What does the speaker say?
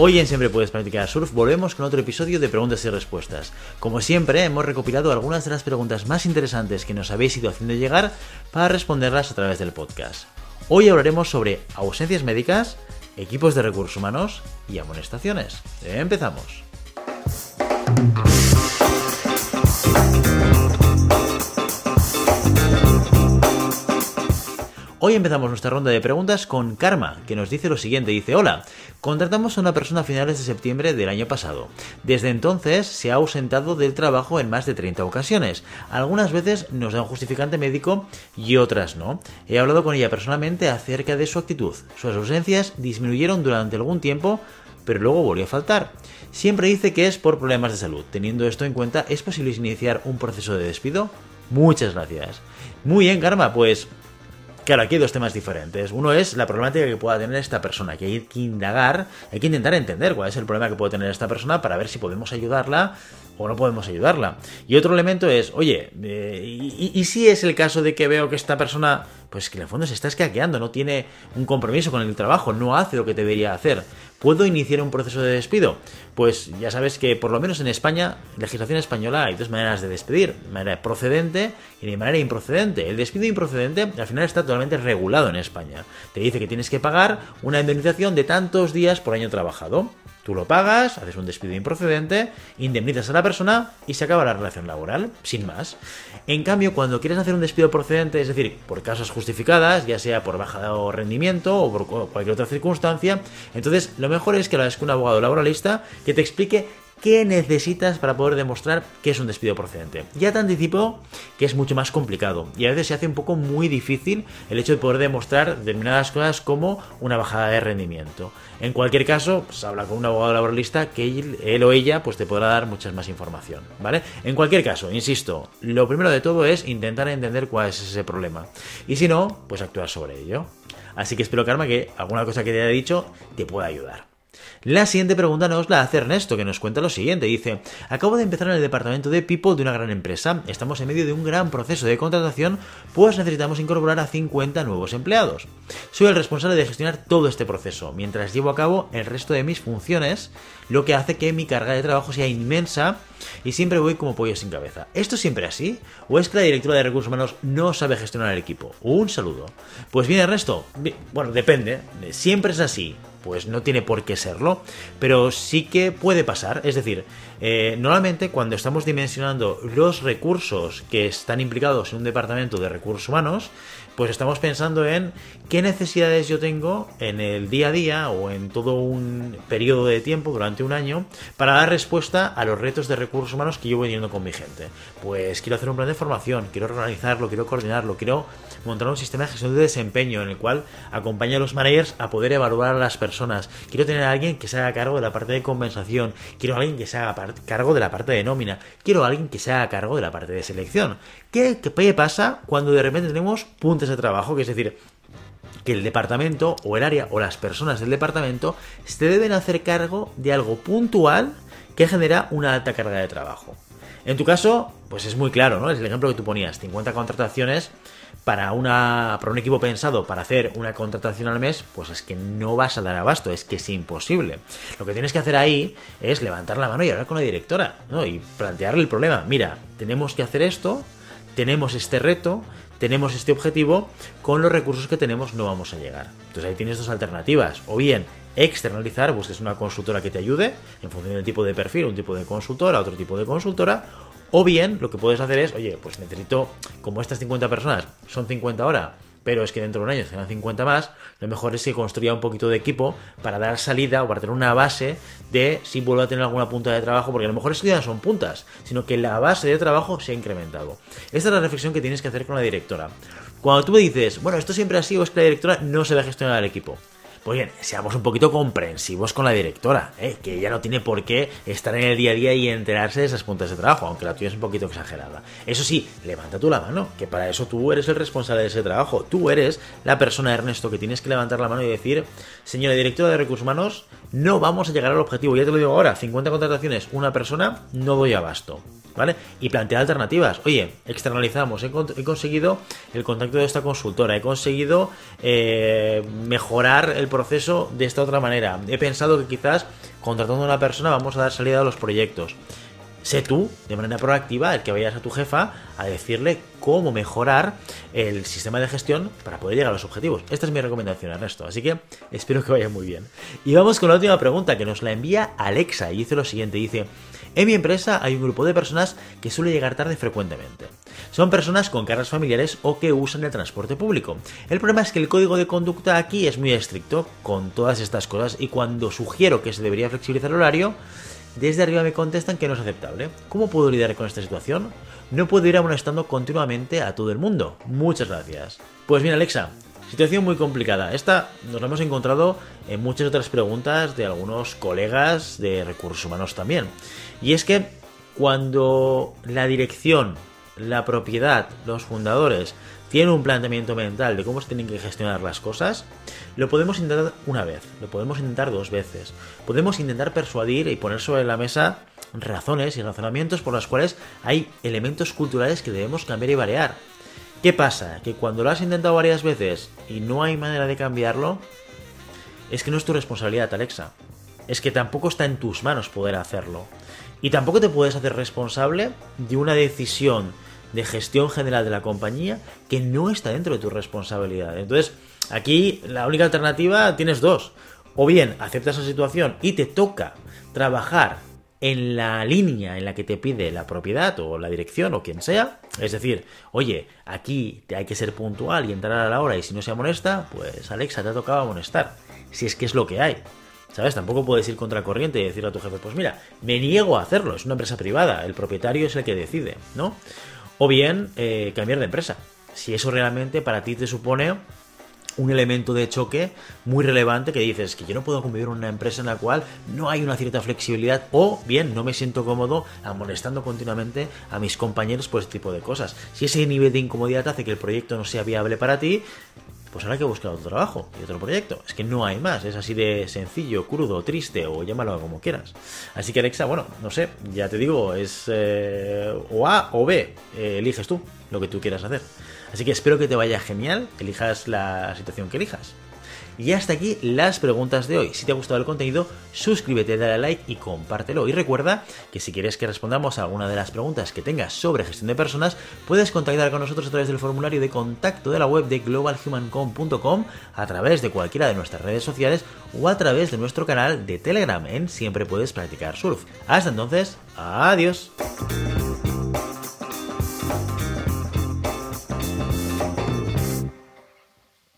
Hoy en Siempre Puedes Practicar Surf volvemos con otro episodio de preguntas y respuestas. Como siempre, hemos recopilado algunas de las preguntas más interesantes que nos habéis ido haciendo llegar para responderlas a través del podcast. Hoy hablaremos sobre ausencias médicas, equipos de recursos humanos y amonestaciones. Empezamos. Hoy empezamos nuestra ronda de preguntas con Karma, que nos dice lo siguiente. Dice, hola, contratamos a una persona a finales de septiembre del año pasado. Desde entonces se ha ausentado del trabajo en más de 30 ocasiones. Algunas veces nos da un justificante médico y otras no. He hablado con ella personalmente acerca de su actitud. Sus ausencias disminuyeron durante algún tiempo, pero luego volvió a faltar. Siempre dice que es por problemas de salud. Teniendo esto en cuenta, ¿es posible iniciar un proceso de despido? Muchas gracias. Muy bien, Karma, pues Claro, aquí hay dos temas diferentes. Uno es la problemática que pueda tener esta persona, que hay que indagar, hay que intentar entender cuál es el problema que puede tener esta persona para ver si podemos ayudarla o no podemos ayudarla. Y otro elemento es, oye, eh, y, si es el caso de que veo que esta persona, pues que en el fondo se está escaqueando, no tiene un compromiso con el trabajo, no hace lo que debería hacer, ¿puedo iniciar un proceso de despido? Pues ya sabes que por lo menos en España, legislación española, hay dos maneras de despedir, de manera procedente y de manera improcedente. El despido improcedente al final está totalmente regulado en España. Te dice que tienes que pagar una indemnización de tantos días por año trabajado. Tú lo pagas, haces un despido improcedente, indemnizas a la persona y se acaba la relación laboral, sin más. En cambio, cuando quieres hacer un despido procedente, es decir, por causas justificadas, ya sea por baja de rendimiento o por cualquier otra circunstancia, entonces lo mejor es que lo hagas con un abogado laboralista que te explique qué necesitas para poder demostrar que es un despido procedente. Ya te anticipo que es mucho más complicado y a veces se hace un poco muy difícil el hecho de poder demostrar determinadas cosas como una bajada de rendimiento. En cualquier caso, pues habla con un abogado laboralista que él, o ella pues te podrá dar mucha más información, ¿vale? En cualquier caso, insisto, lo primero de todo es intentar entender cuál es ese problema y si no, pues actuar sobre ello. Así que espero, Karma, que alguna cosa que te haya dicho te pueda ayudar. La siguiente pregunta nos la hace Ernesto, que nos cuenta lo siguiente. Dice, acabo de empezar en el departamento de People de una gran empresa. Estamos en medio de un gran proceso de contratación, pues necesitamos incorporar a 50 nuevos empleados. Soy el responsable de gestionar todo este proceso, mientras llevo a cabo el resto de mis funciones, lo que hace que mi carga de trabajo sea inmensa y siempre voy como pollo sin cabeza. ¿Esto siempre así? ¿O es que la directora de recursos humanos no sabe gestionar el equipo? Un saludo. Pues bien, Ernesto, bueno, depende. Siempre es así pues no tiene por qué serlo, pero sí que puede pasar. Es decir, eh, normalmente cuando estamos dimensionando los recursos que están implicados en un departamento de recursos humanos, pues estamos pensando en qué necesidades yo tengo en el día a día o en todo un periodo de tiempo durante un año para dar respuesta a los retos de recursos humanos que yo voy teniendo con mi gente. Pues quiero hacer un plan de formación, quiero organizarlo, quiero coordinarlo, quiero montar un sistema de gestión de desempeño en el cual acompañe a los managers a poder evaluar a las personas. Quiero tener a alguien que se haga cargo de la parte de compensación, quiero a alguien que se haga cargo de la parte de nómina, quiero a alguien que se haga cargo de la parte de selección. ¿Qué, qué pasa cuando de repente tenemos puntos de trabajo, que es decir, que el departamento o el área o las personas del departamento se deben hacer cargo de algo puntual que genera una alta carga de trabajo. En tu caso, pues es muy claro, ¿no? Es el ejemplo que tú ponías, 50 contrataciones para, una, para un equipo pensado para hacer una contratación al mes, pues es que no vas a dar abasto, es que es imposible. Lo que tienes que hacer ahí es levantar la mano y hablar con la directora, ¿no? Y plantearle el problema. Mira, tenemos que hacer esto, tenemos este reto, tenemos este objetivo, con los recursos que tenemos no vamos a llegar. Entonces ahí tienes dos alternativas. O bien externalizar, busques una consultora que te ayude en función del tipo de perfil, un tipo de consultora, otro tipo de consultora. O bien lo que puedes hacer es, oye, pues necesito, como estas 50 personas son 50 ahora, pero es que dentro de un año serán 50 más, lo mejor es que construya un poquito de equipo para dar salida o para tener una base de si vuelvo a tener alguna punta de trabajo, porque a lo mejor es que ya no son puntas, sino que la base de trabajo se ha incrementado. Esta es la reflexión que tienes que hacer con la directora. Cuando tú me dices, bueno, esto siempre ha sido, es que la directora no se va a gestionar el equipo. Pues bien, seamos un poquito comprensivos con la directora, ¿eh? que ella no tiene por qué estar en el día a día y enterarse de esas puntas de trabajo, aunque la tuya es un poquito exagerada. Eso sí, levanta tú la mano, que para eso tú eres el responsable de ese trabajo. Tú eres la persona, Ernesto, que tienes que levantar la mano y decir, señora directora de recursos humanos, no vamos a llegar al objetivo. Ya te lo digo ahora, 50 contrataciones, una persona, no doy abasto. ¿Vale? Y plantear alternativas. Oye, externalizamos, he, conseguido el contacto de esta consultora, he conseguido eh, mejorar el proceso de esta otra manera. He pensado que quizás contratando a una persona vamos a dar salida a los proyectos. Sé tú, de manera proactiva, el que vayas a tu jefa a decirle cómo mejorar el sistema de gestión para poder llegar a los objetivos. Esta es mi recomendación, Ernesto. Así que espero que vaya muy bien. Y vamos con la última pregunta que nos la envía Alexa y dice lo siguiente. Dice, en mi empresa hay un grupo de personas que suele llegar tarde frecuentemente. Son personas con cargas familiares o que usan el transporte público. El problema es que el código de conducta aquí es muy estricto con todas estas cosas y cuando sugiero que se debería flexibilizar el horario, desde arriba me contestan que no es aceptable. ¿Cómo puedo lidiar con esta situación? No puedo ir amonestando continuamente a todo el mundo. Muchas gracias. Pues bien, Alexa, situación muy complicada. Esta nos la hemos encontrado en muchas otras preguntas de algunos colegas de recursos humanos también. Y es que cuando la dirección, la propiedad, los fundadores tienen un planteamiento mental de cómo se tienen que gestionar las cosas, lo podemos intentar una vez, lo podemos intentar dos veces. Podemos intentar persuadir y poner sobre la mesa razones y razonamientos por las cuales hay elementos culturales que debemos cambiar y variar. ¿Qué pasa? Que cuando lo has intentado varias veces y no hay manera de cambiarlo, es que no es tu responsabilidad, Alexa. Es que tampoco está en tus manos poder hacerlo. Y tampoco te puedes hacer responsable de una decisión de gestión general de la compañía que no está dentro de tu responsabilidad. Entonces, aquí la única alternativa tienes dos. O bien aceptas la situación y te toca trabajar en la línea en la que te pide la propiedad o la dirección o quien sea. Es decir, oye, aquí hay que ser puntual y entrar a la hora y si no se amonesta, pues Alexa te ha tocado amonestar. Si es que es lo que hay. ¿Sabes? Tampoco puedes ir contra corriente y decirle a tu jefe, pues mira, me niego a hacerlo, es una empresa privada, el propietario es el que decide, ¿no? O bien eh, cambiar de empresa. Si eso realmente para ti te supone un elemento de choque muy relevante que dices que yo no puedo convivir en una empresa en la cual no hay una cierta flexibilidad o bien no me siento cómodo amonestando continuamente a mis compañeros por este tipo de cosas. Si ese nivel de incomodidad hace que el proyecto no sea viable para ti, pues habrá que buscar otro trabajo y otro proyecto. Es que no hay más, es así de sencillo, crudo, triste o llámalo como quieras. Así que Alexa, bueno, no sé, ya te digo, es eh, o A o B, eh, eliges tú lo que tú quieras hacer. Así que espero que te vaya genial, elijas la situación que elijas. Y hasta aquí las preguntas de hoy. Si te ha gustado el contenido, suscríbete, dale a like y compártelo. Y recuerda que si quieres que respondamos a alguna de las preguntas que tengas sobre gestión de personas, puedes contactar con nosotros a través del formulario de contacto de la web de globalhumancom.com, a través de cualquiera de nuestras redes sociales o a través de nuestro canal de Telegram en Siempre Puedes Practicar Surf. Hasta entonces, adiós.